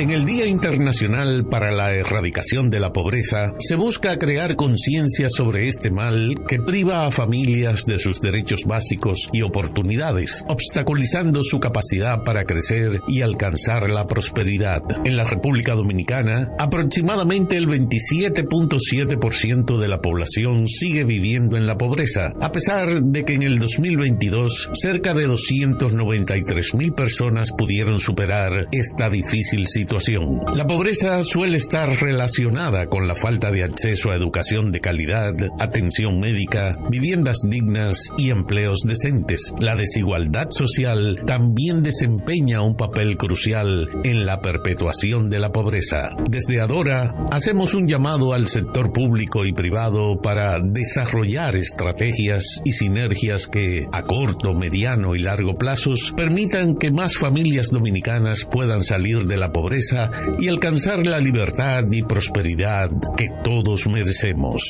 En el Día Internacional para la Erradicación de la Pobreza, se busca crear conciencia sobre este mal que priva a familias de sus derechos básicos y oportunidades, obstaculizando su capacidad para crecer y alcanzar la prosperidad. En la República Dominicana, aproximadamente el 27.7% de la población sigue viviendo en la pobreza, a pesar de que en el 2022 se cerca de 293 mil personas pudieron superar esta difícil situación. La pobreza suele estar relacionada con la falta de acceso a educación de calidad, atención médica, viviendas dignas y empleos decentes. La desigualdad social también desempeña un papel crucial en la perpetuación de la pobreza. Desde Adora hacemos un llamado al sector público y privado para desarrollar estrategias y sinergias que a corto, mediano y largo plazos permitan que más familias dominicanas puedan salir de la pobreza y alcanzar la libertad y prosperidad que todos merecemos.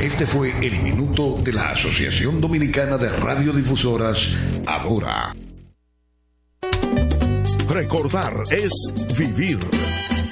Este fue el minuto de la Asociación Dominicana de Radiodifusoras, ahora. Recordar es vivir.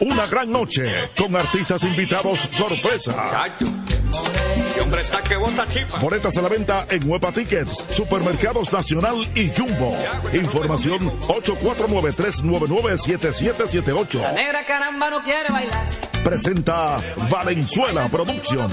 Una gran noche con artistas invitados sorpresa. Boletas a la venta en Huepa Tickets, Supermercados Nacional y Jumbo. Información 849-399-7778. La negra caramba no quiere bailar. Presenta Valenzuela Productions.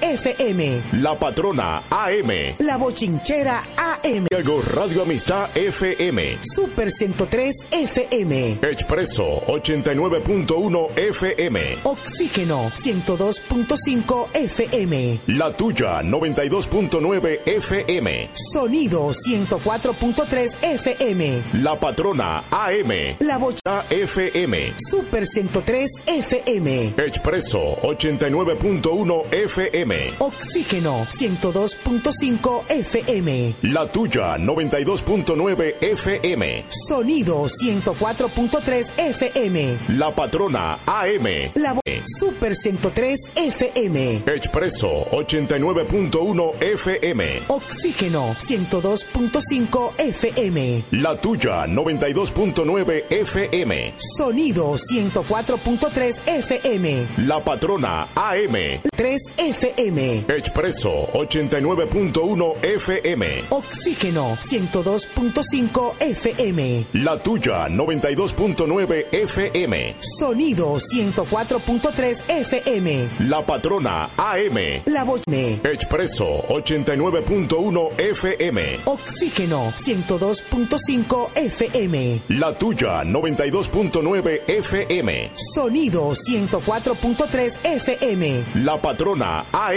FM. La patrona AM. La bochinchera AM. Santiago, Radio Amistad FM. Super 103 FM. Expreso 89.1 FM. Oxígeno 102.5 FM. La tuya 92.9 FM. Sonido 104.3 FM. La patrona AM. La bocha FM. Super 103 FM. Expreso 89.1 FM. Oxígeno 102.5 FM. La tuya 92.9 FM. Sonido 104.3 FM. La patrona AM. La Super 103 FM. Expreso 89.1 FM. Oxígeno 102.5 FM. La tuya 92.9 FM. Sonido 104.3 FM. La patrona AM. 3 FM. Expreso 89.1 FM. Oxígeno 102.5 FM. La tuya 92.9 FM. Sonido 104.3 FM. La patrona AM. La Bochme. Expreso 89.1 FM. Oxígeno 102.5 FM. La tuya 92.9 FM. Sonido 104.3 FM. La patrona AM.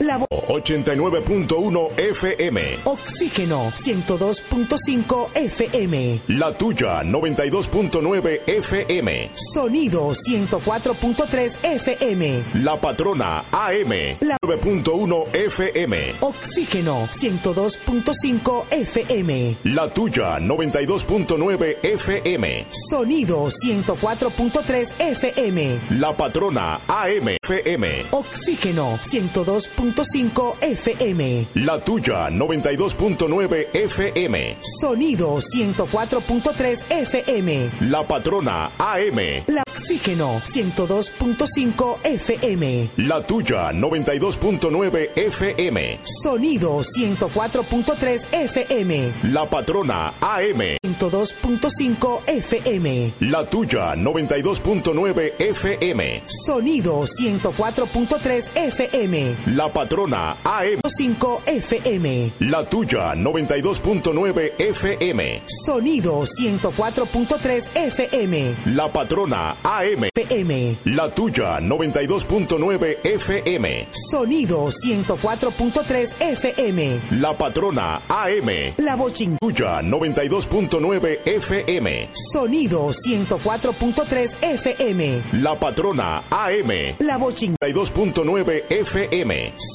La Bo- 89.1 FM. Oxígeno 102.5 FM. La tuya 92.9 FM. Sonido 104.3 FM. La patrona AM. La- 9.1 FM. Oxígeno 102.5 FM. La tuya 92.9 FM. Sonido 104.3 FM. La patrona AM. FM. Oxígeno 102.5 FM. La tuya 92.9 FM. Sonido 104.3 FM. La patrona AM. La Oxígeno 102.5 FM. La tuya 92.9 FM. Sonido 104.3 FM. La patrona AM. 102.5 FM. La tuya 92.9 FM. Sonido 104.3 FM. La patrona AM. 5 FM. La tuya 92.9 FM. Sonido 104.3 FM. La patrona AM. FM. La tuya 92.9 FM. Sonido 104.3 FM. La patrona AM. La Bochin. Tuya 92.9 FM. Sonido 104.3 FM. La patrona AM. La Bochin. 92.9 FM.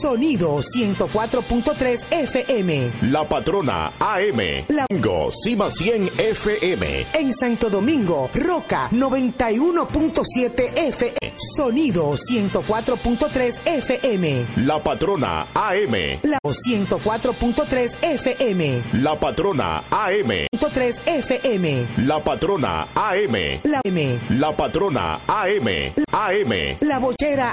Sonido 104.3 FM. La patrona AM. La- Go Cima 100 FM. En Santo Domingo, Roca 91.7 FM. Sonido 104.3 FM. La patrona AM. La 104.3 FM. La patrona AM. 3 FM. La patrona AM. La M. La patrona AM. AM. La bochera